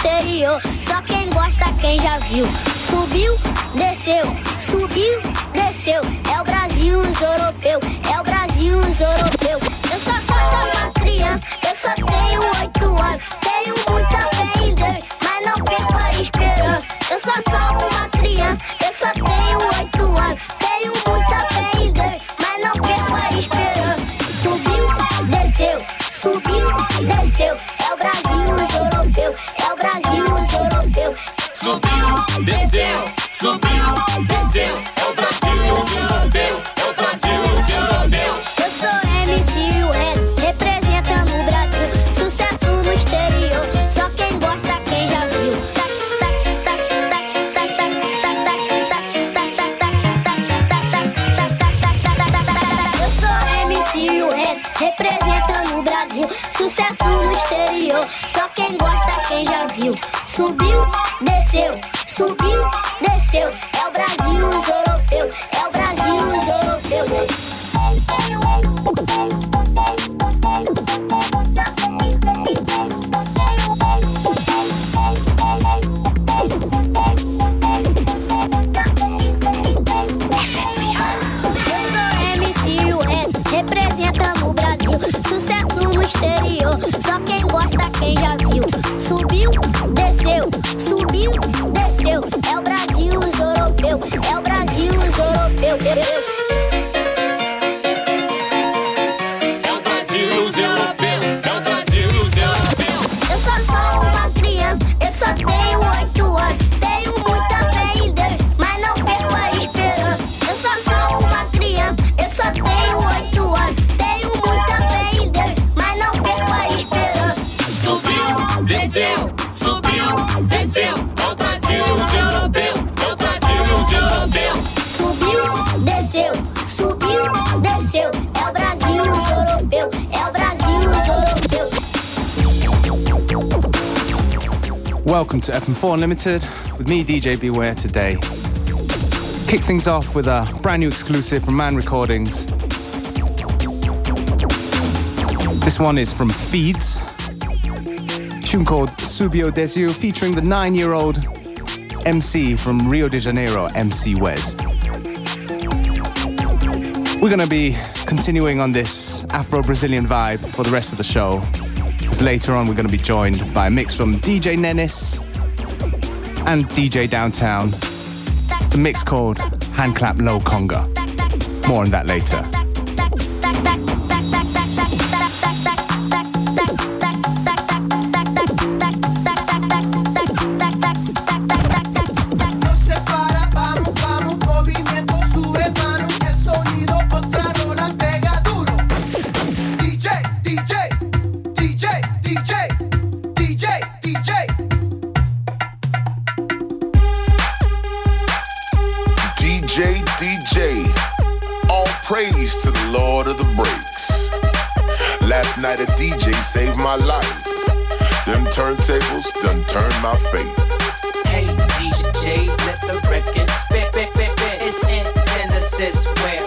interior. Só quem gosta, quem já viu. Subiu, desceu, subiu, desceu. É o Brasil os europeu, é o Brasil os europeu. Eu sou só uma criança, eu só tenho oito anos. Tenho muita fé em Deus, mas não perco a esperança. Eu welcome to FM4 Unlimited with me, DJ Beware, today. Kick things off with a brand new exclusive from Man Recordings. This one is from Feeds, tune called Subio Desio, featuring the nine year old MC from Rio de Janeiro, MC Wes. We're going to be continuing on this Afro Brazilian vibe for the rest of the show later on we're going to be joined by a mix from DJ Nennis and DJ Downtown. It's a mix called Hand Clap Low Conga. More on that later. DJ DJ. All praise to the Lord of the breaks. Last night a DJ saved my life. Them turntables done turned my fate. Hey DJ, let the record spit, spit. It's in Genesis where.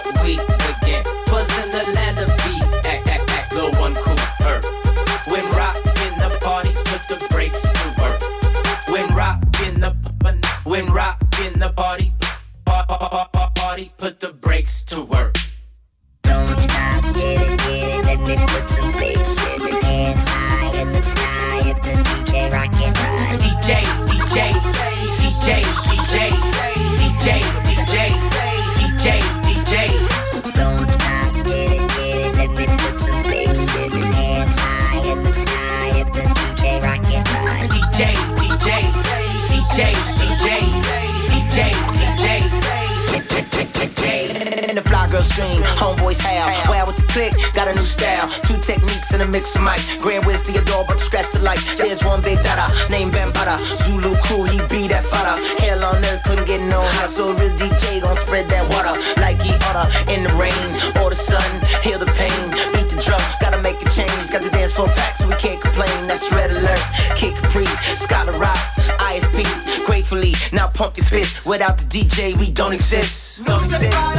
Without the DJ, we don't exist. Don't exist.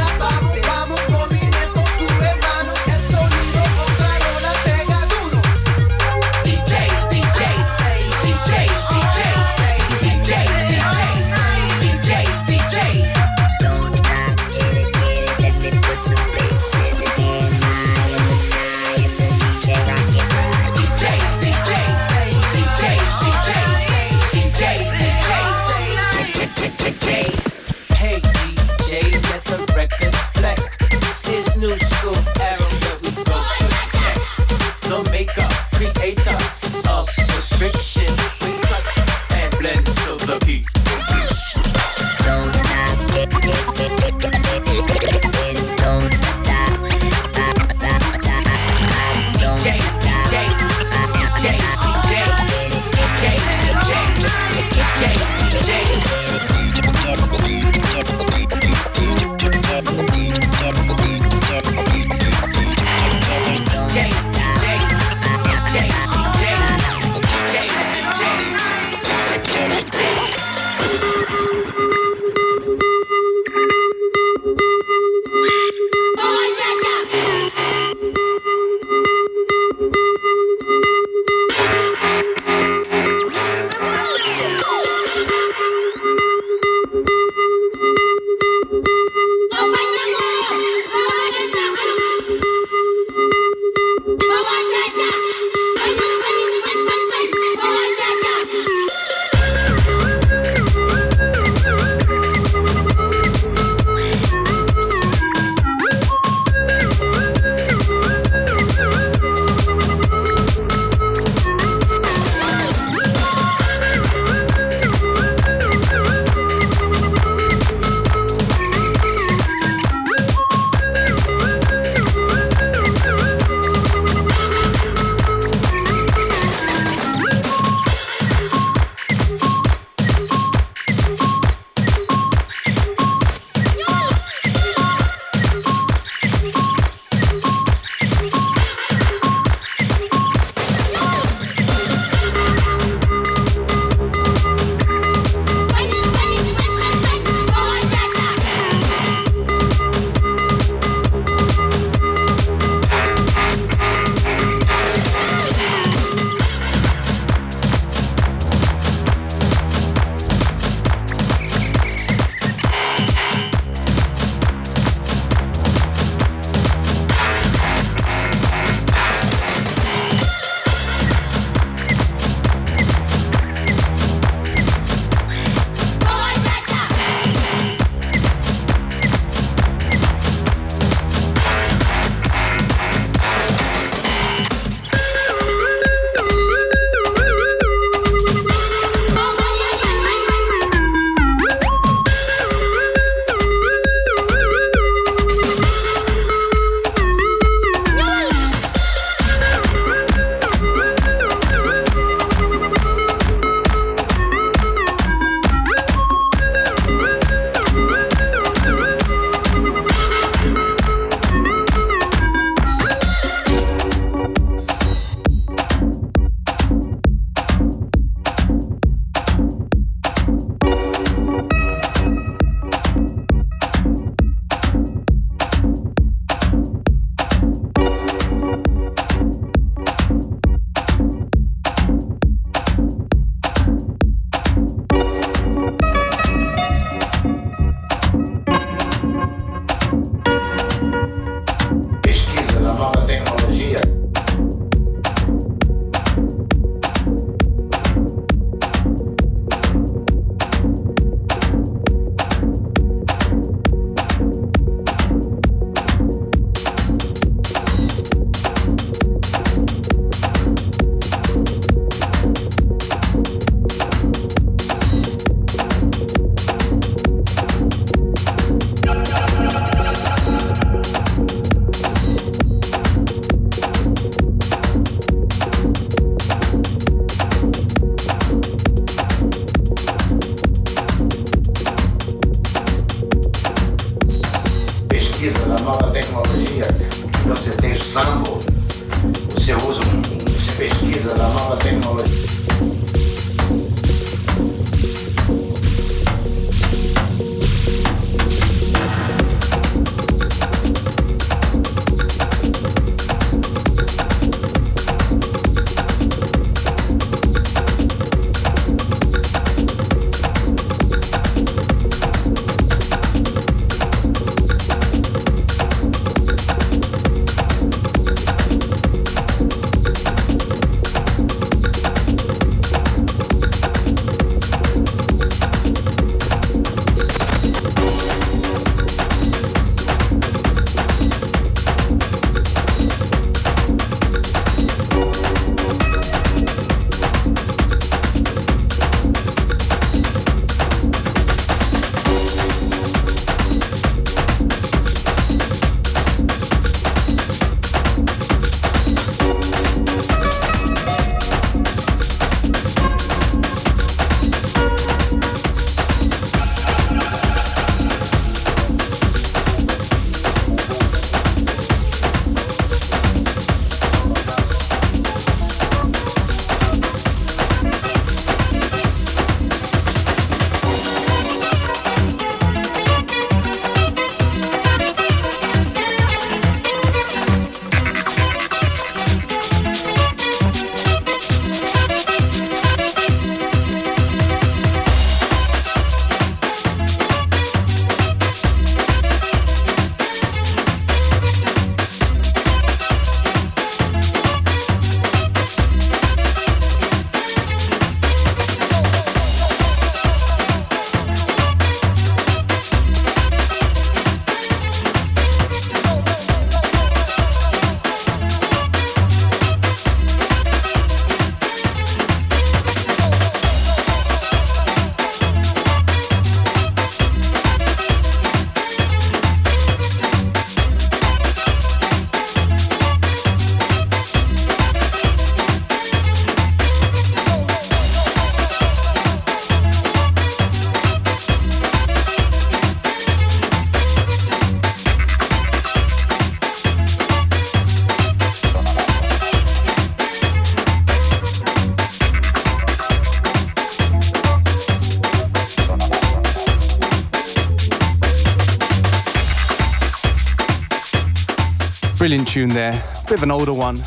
Tune there. Bit of an older one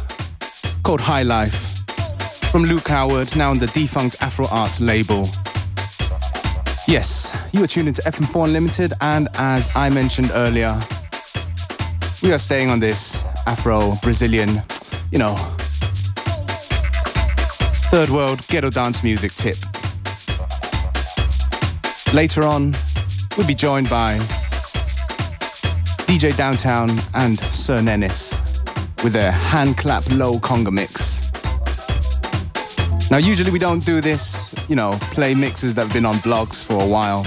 called High Life from Luke Howard, now on the defunct Afro Arts label. Yes, you are tuned into FM4 Unlimited, and as I mentioned earlier, we are staying on this Afro Brazilian, you know, third world ghetto dance music tip. Later on, we'll be joined by DJ Downtown and Sir Nennis with their hand clap low conga mix. Now, usually we don't do this, you know, play mixes that have been on blogs for a while.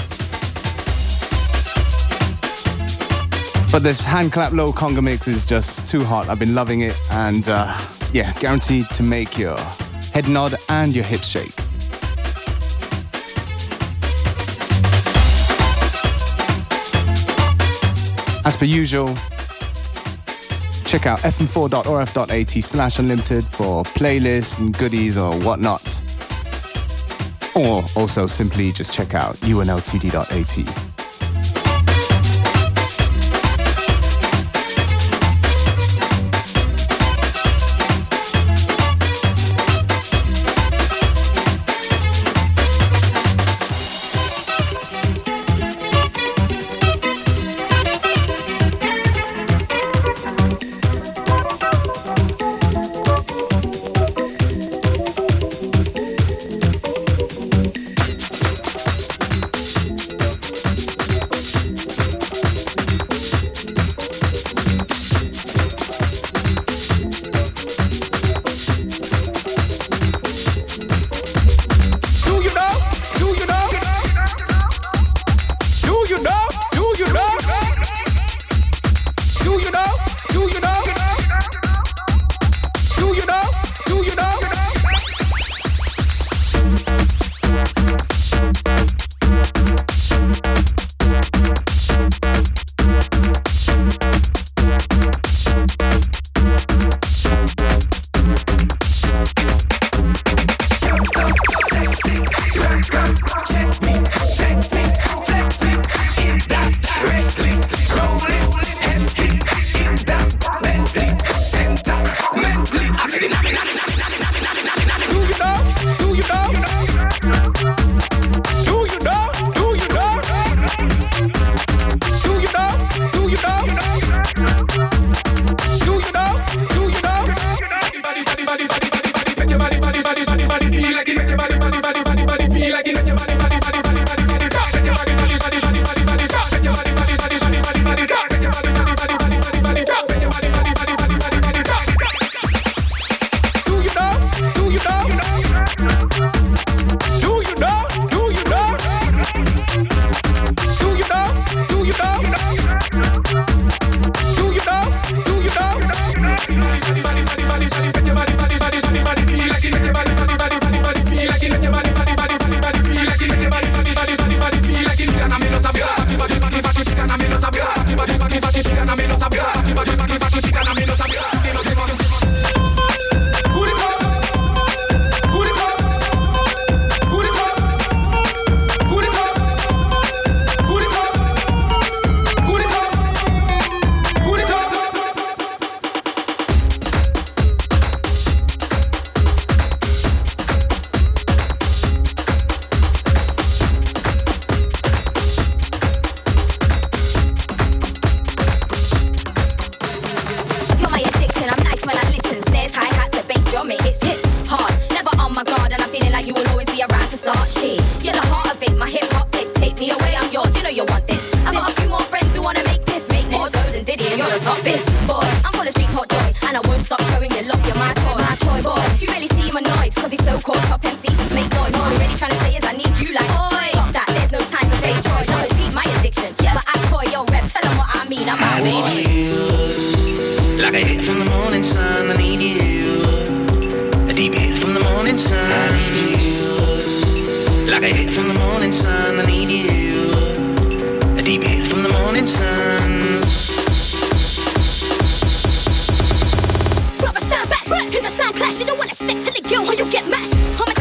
But this hand clap low conga mix is just too hot. I've been loving it, and uh, yeah, guaranteed to make your head nod and your hips shake. As per usual, check out fm4.orf.at slash unlimited for playlists and goodies or whatnot. Or also simply just check out unltd.at. from the morning sun. I need you. A deep hit from the morning sun. Brother, stand back. Here's a sound clash. You don't wanna stick to the girl, or you get mashed. I'm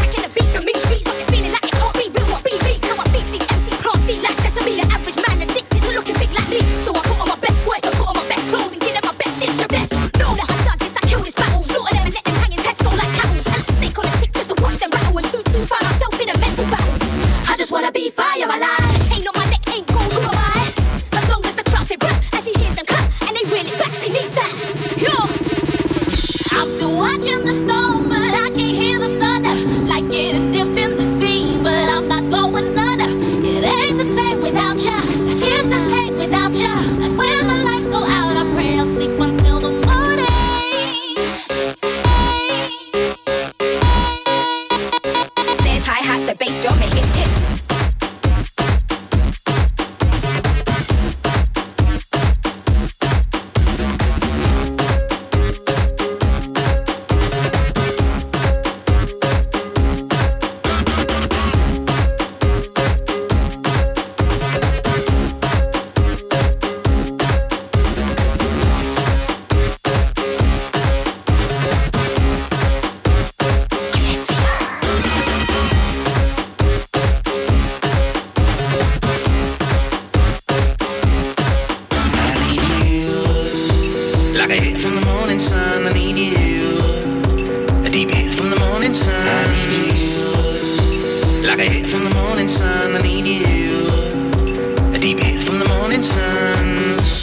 hit from the morning sun. I need you. A deep hit from the morning sun.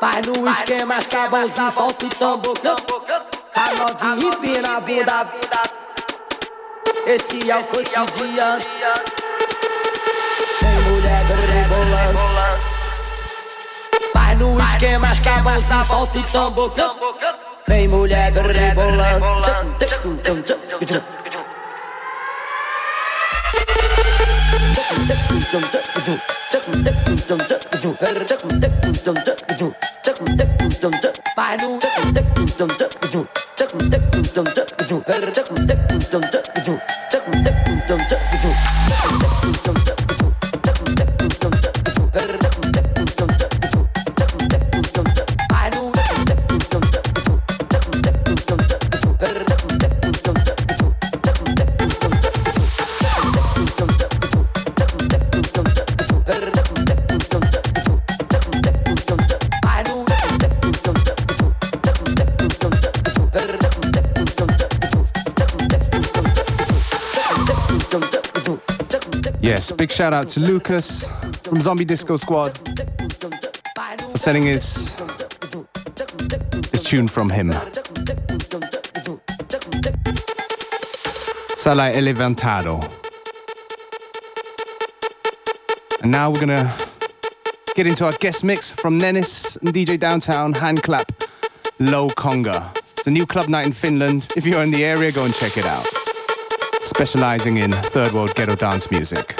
Vai no esquema, sabãozinho, solta o tambor. A novinha empina a bunda. Esse é o cotidiano. Vem mulher rebolando. Vai no esquema, sabãozinho, solta o tambor. Vem mulher rebolando. Bye. Yes, big shout out to Lucas from Zombie Disco Squad for sending his, his tune from him. Sala Elevantado. And now we're gonna get into our guest mix from Nennis and DJ Downtown, Hand Clap, Low Conga. It's a new club night in Finland. If you're in the area, go and check it out. Specializing in third world ghetto dance music.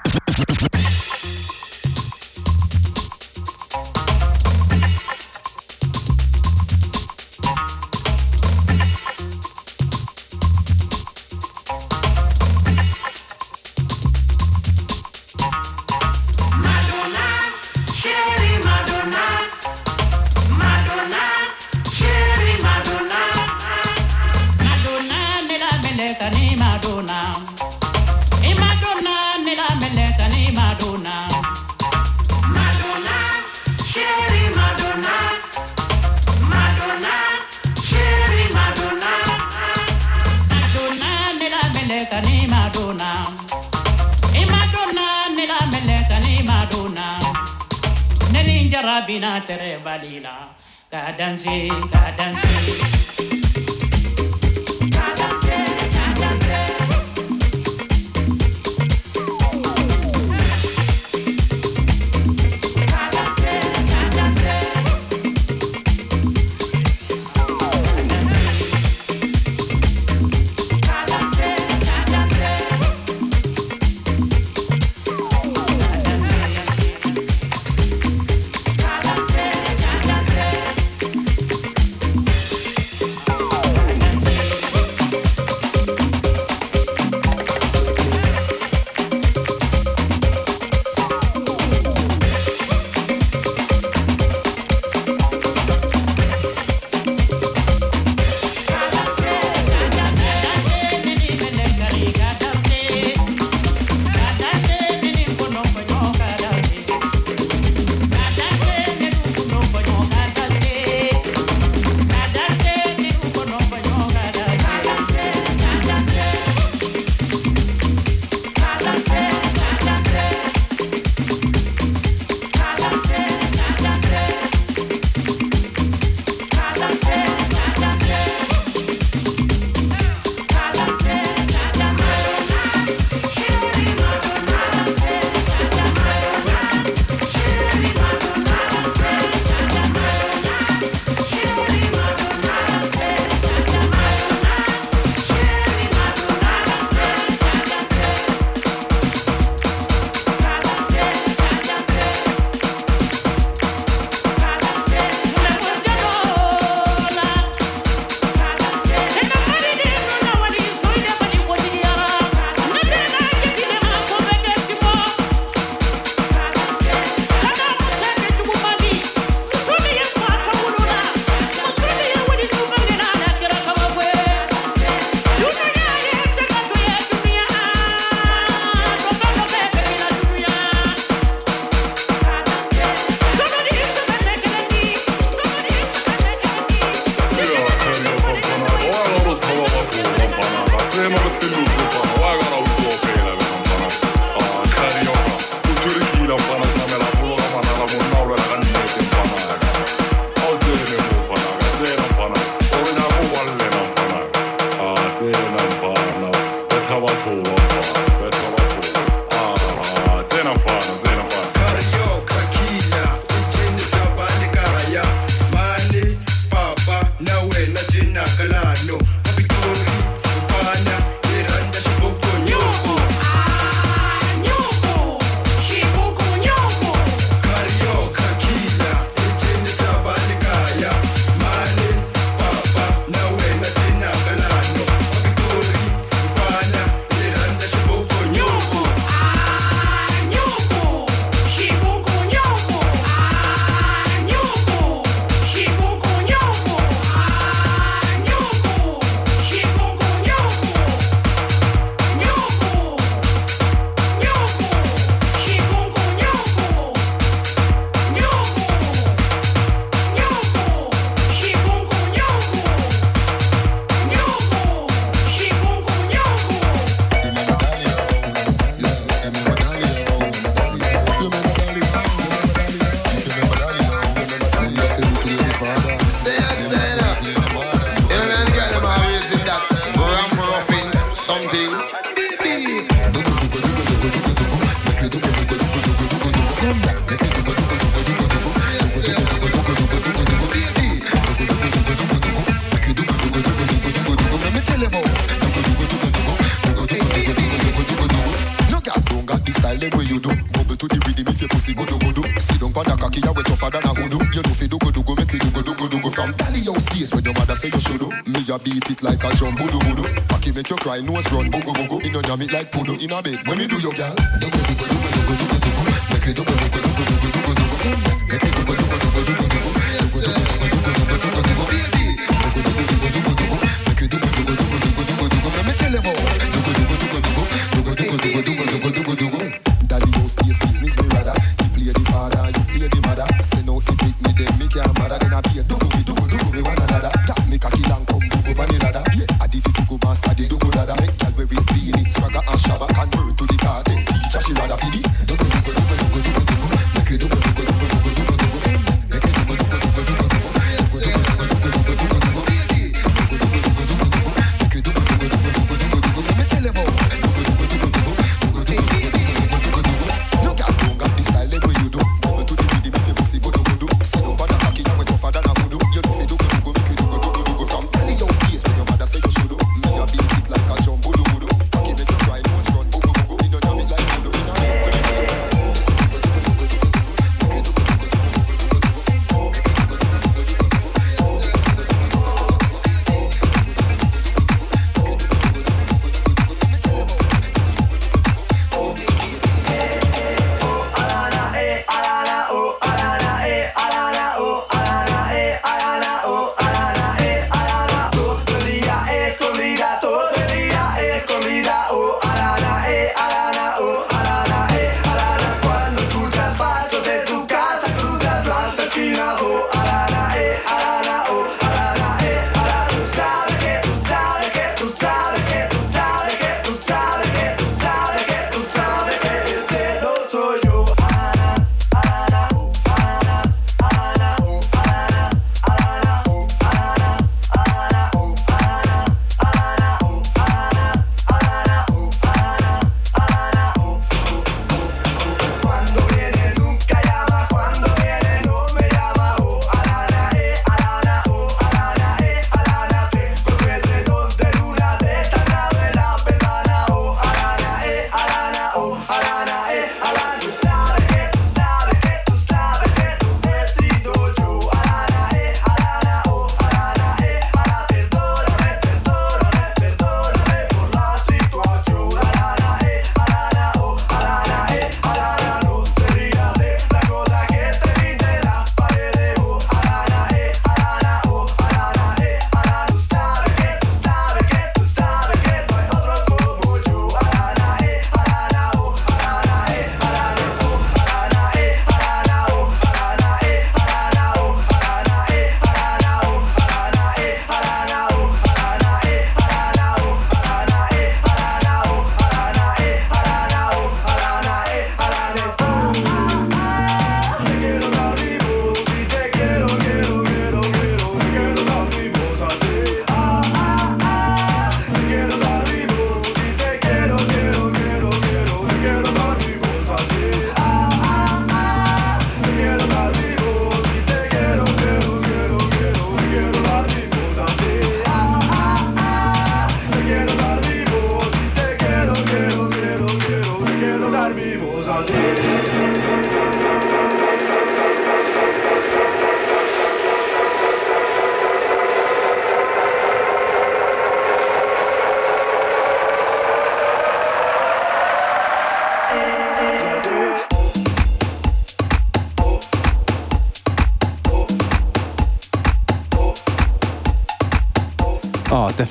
You know fi do go do go make it do go do go do go from Dally house days when your mother say you should do. Me a beat it like a drum budu budu. Cocky make you cry, nose run bugu bugu. In a jam it like pudu in a bed. When me do your girl, do go do go do go do go do go do go. Make it do go do go do go do go do go. Make it do go do go do go do go.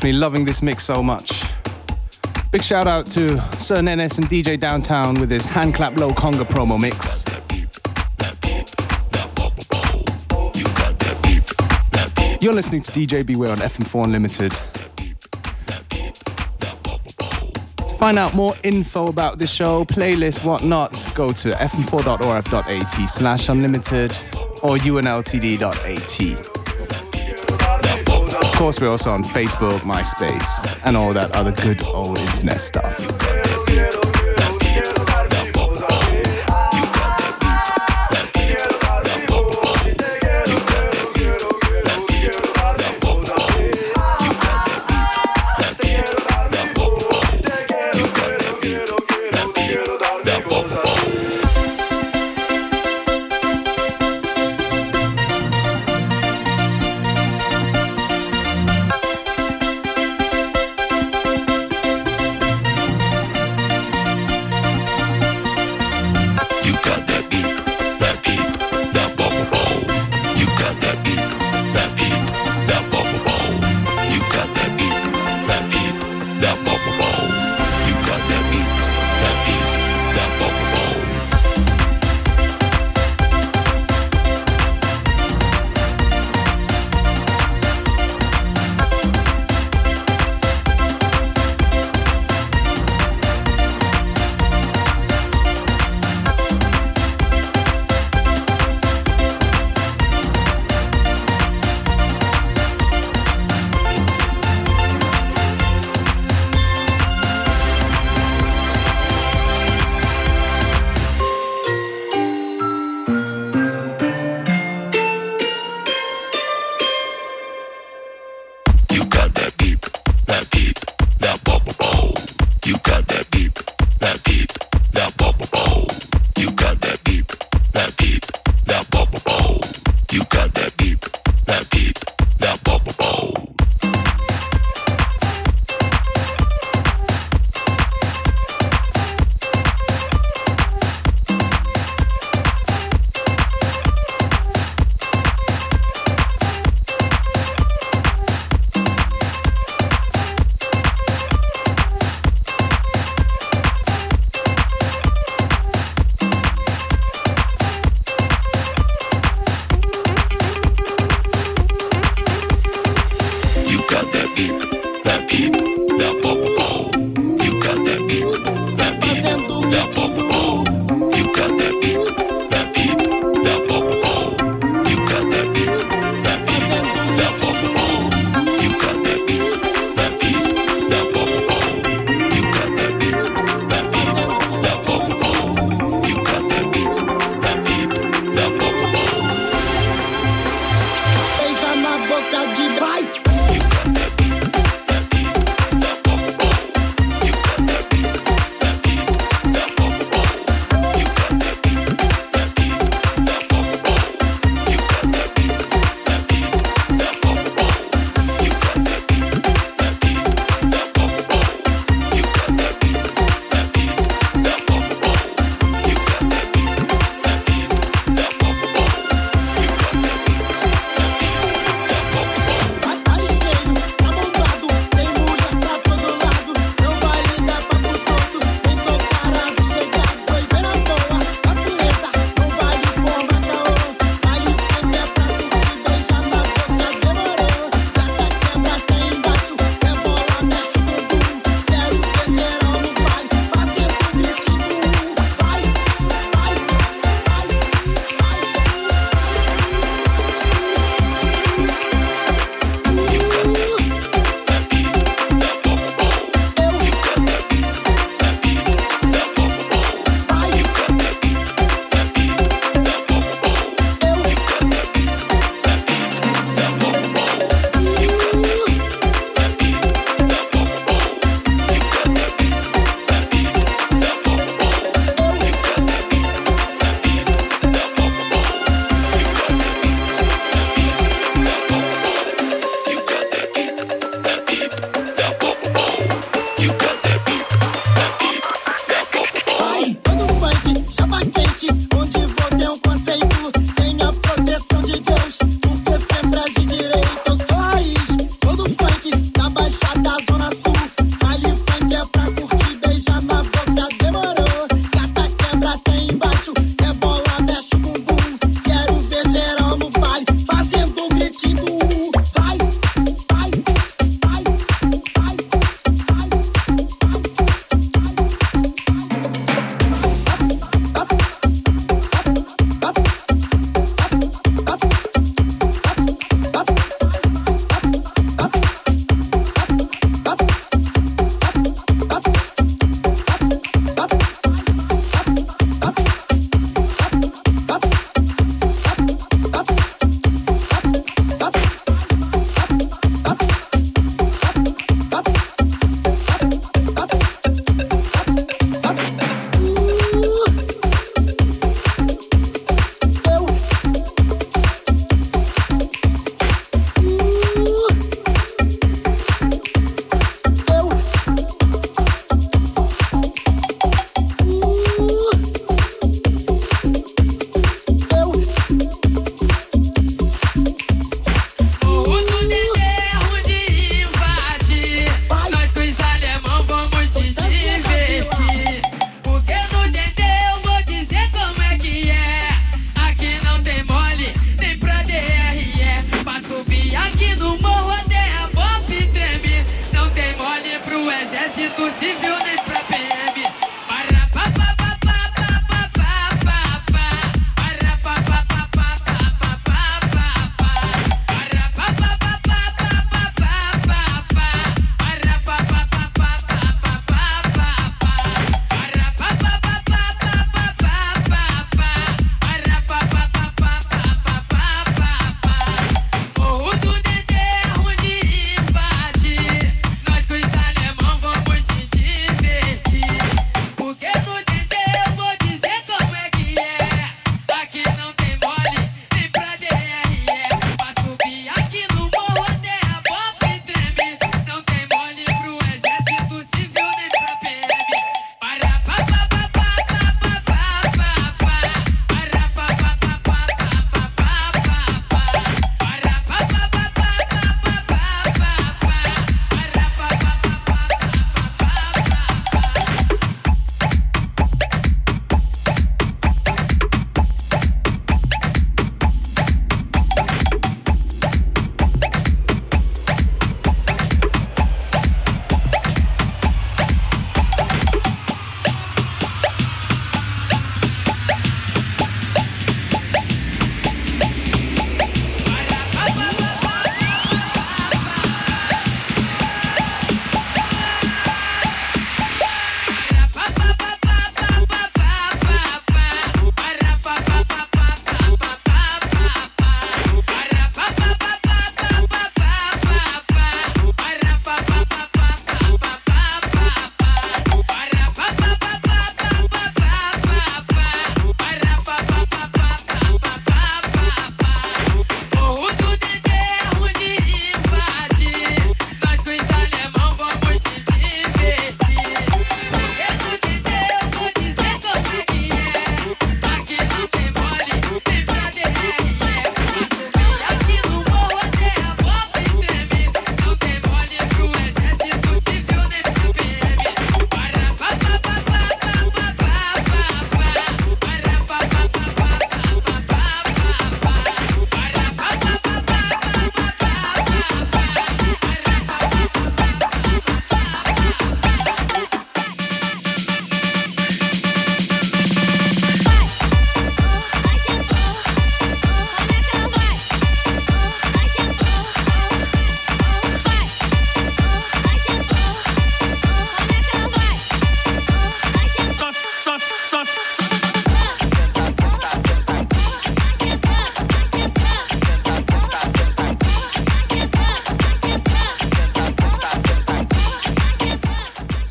Definitely loving this mix so much. Big shout out to Sir Nenes and DJ Downtown with his hand clap low conga promo mix. You're listening to DJ Beware on FM4 Unlimited. To find out more info about this show, playlist, whatnot, go to fm4.orf.at slash unlimited or unltd.at. Of course, we're also on Facebook, MySpace, and all that other good old internet stuff.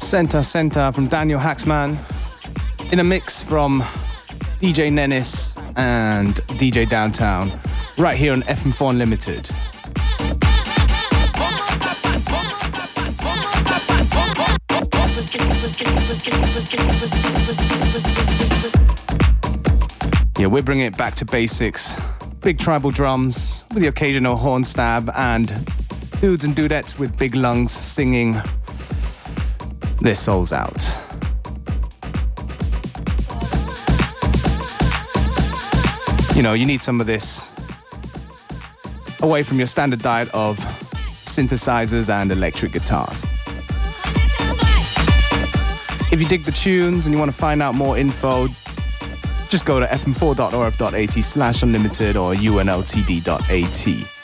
Center Center from Daniel Haaksman. In a mix from DJ Nennis and DJ Downtown, right here on FM4 Unlimited. Yeah, we're bringing it back to basics. Big tribal drums with the occasional horn stab and dudes and dudettes with big lungs singing their souls out. You know, you need some of this away from your standard diet of synthesizers and electric guitars. If you dig the tunes and you want to find out more info, just go to fm4.orf.at slash unlimited or unltd.at.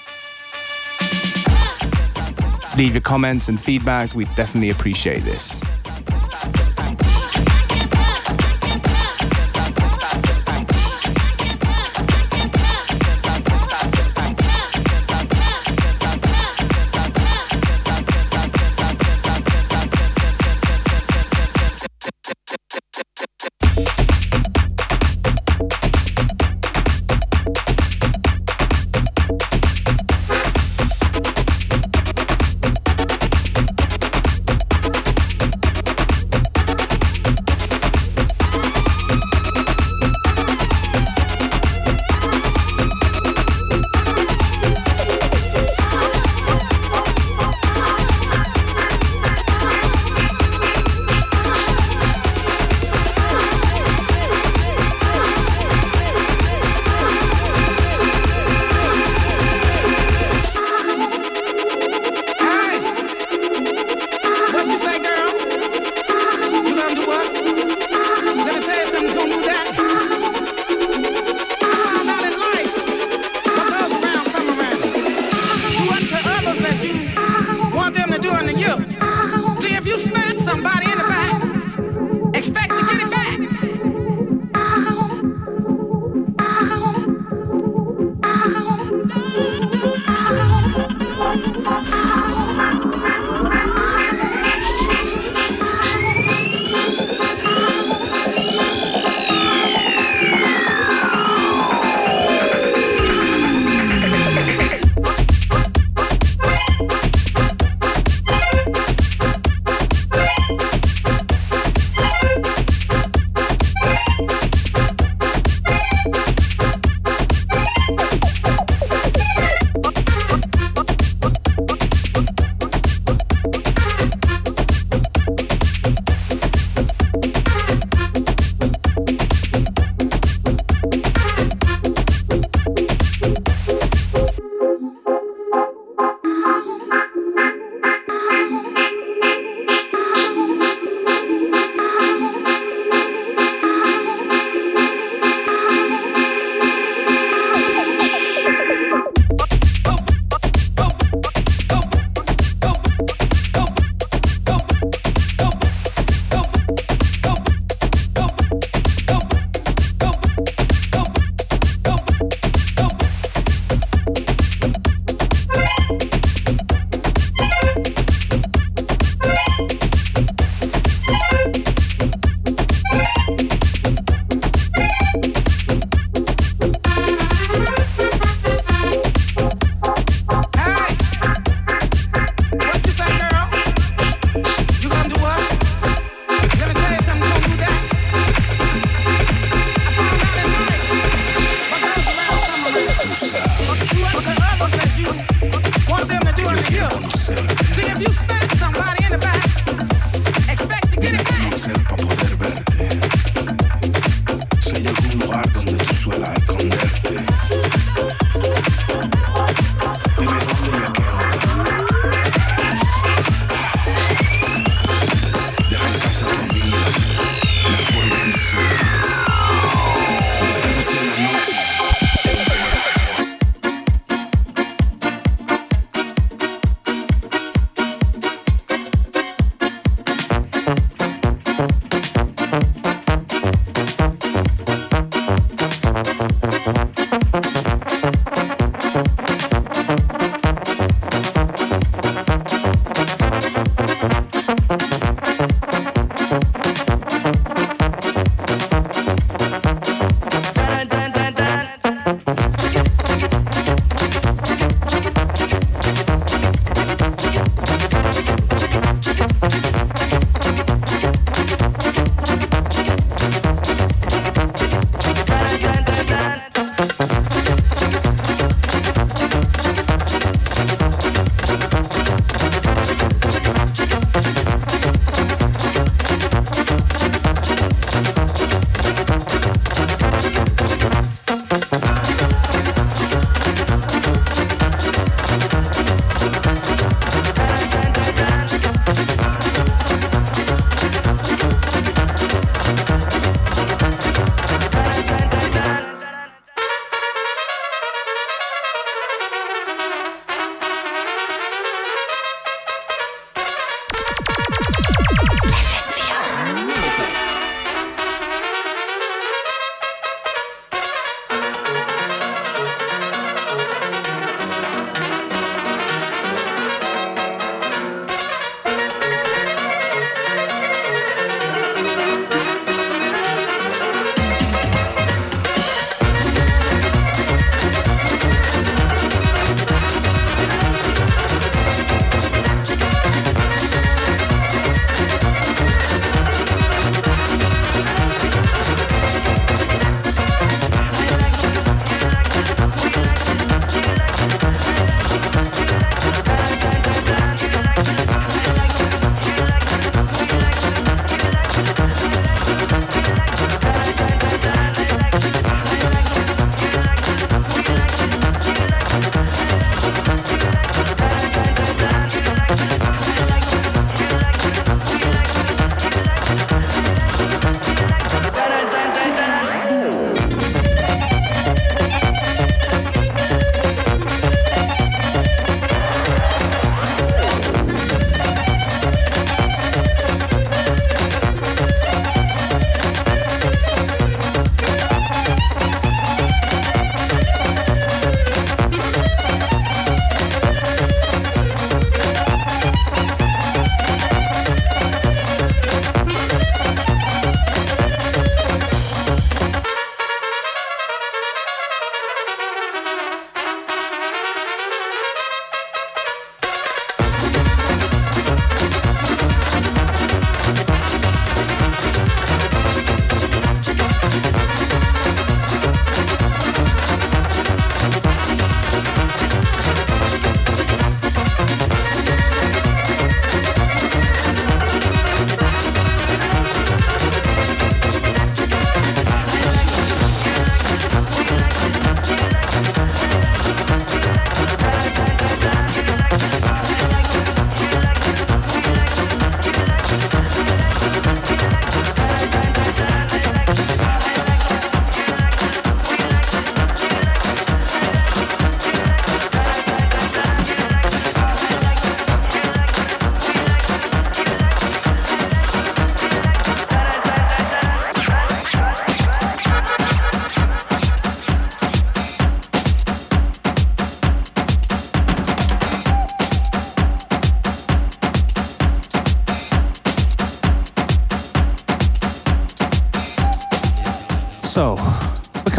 Leave your comments and feedback, we definitely appreciate this.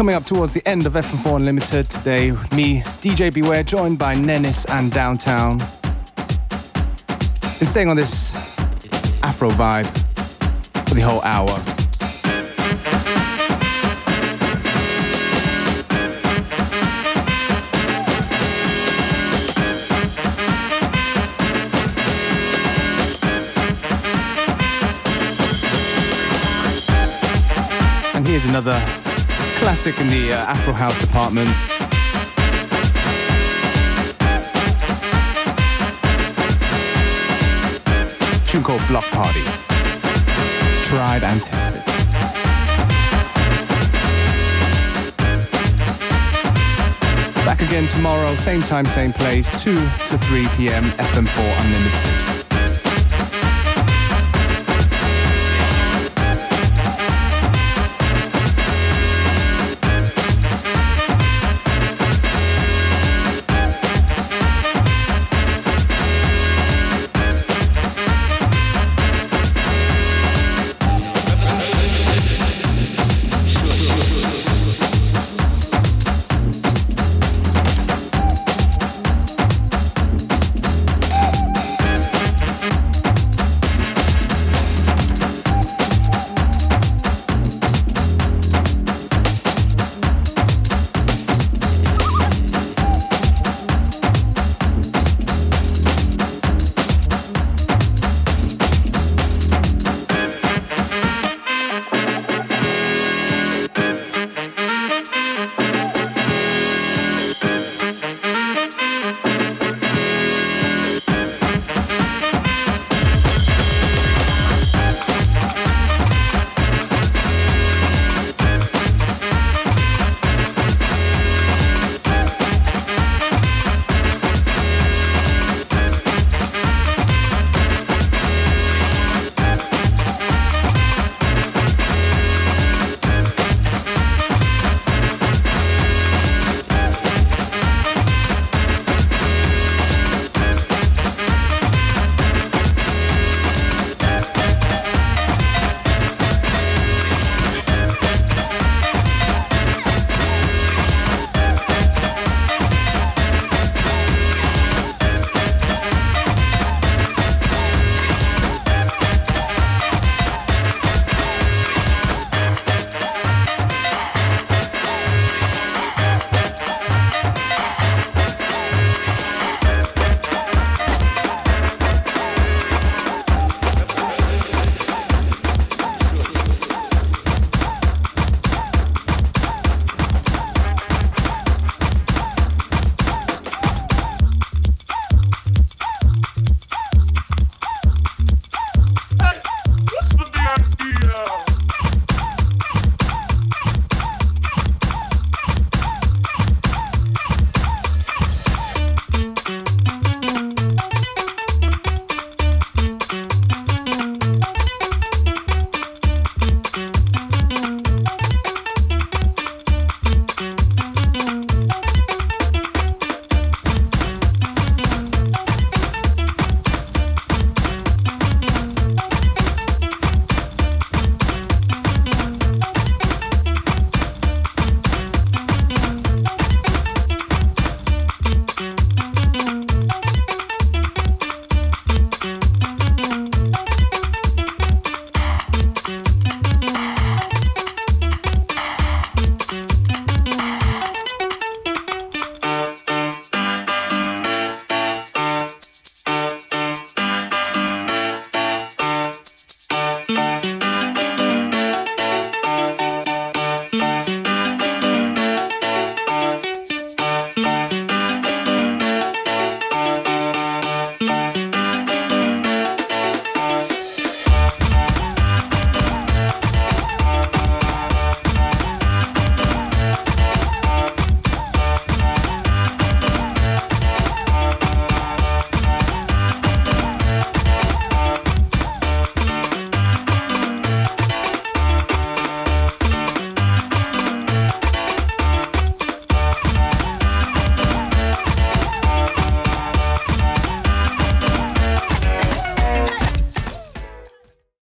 Coming up towards the end of FM4 Unlimited today. Me, DJ Beware, joined by Nennis and Downtown. Been staying on this Afro vibe for the whole hour. And here's another classic in the uh, Afro House department. Tune called Block Party. Tried and tested. Back again tomorrow, same time, same place, 2 to 3 p.m. FM4 Unlimited.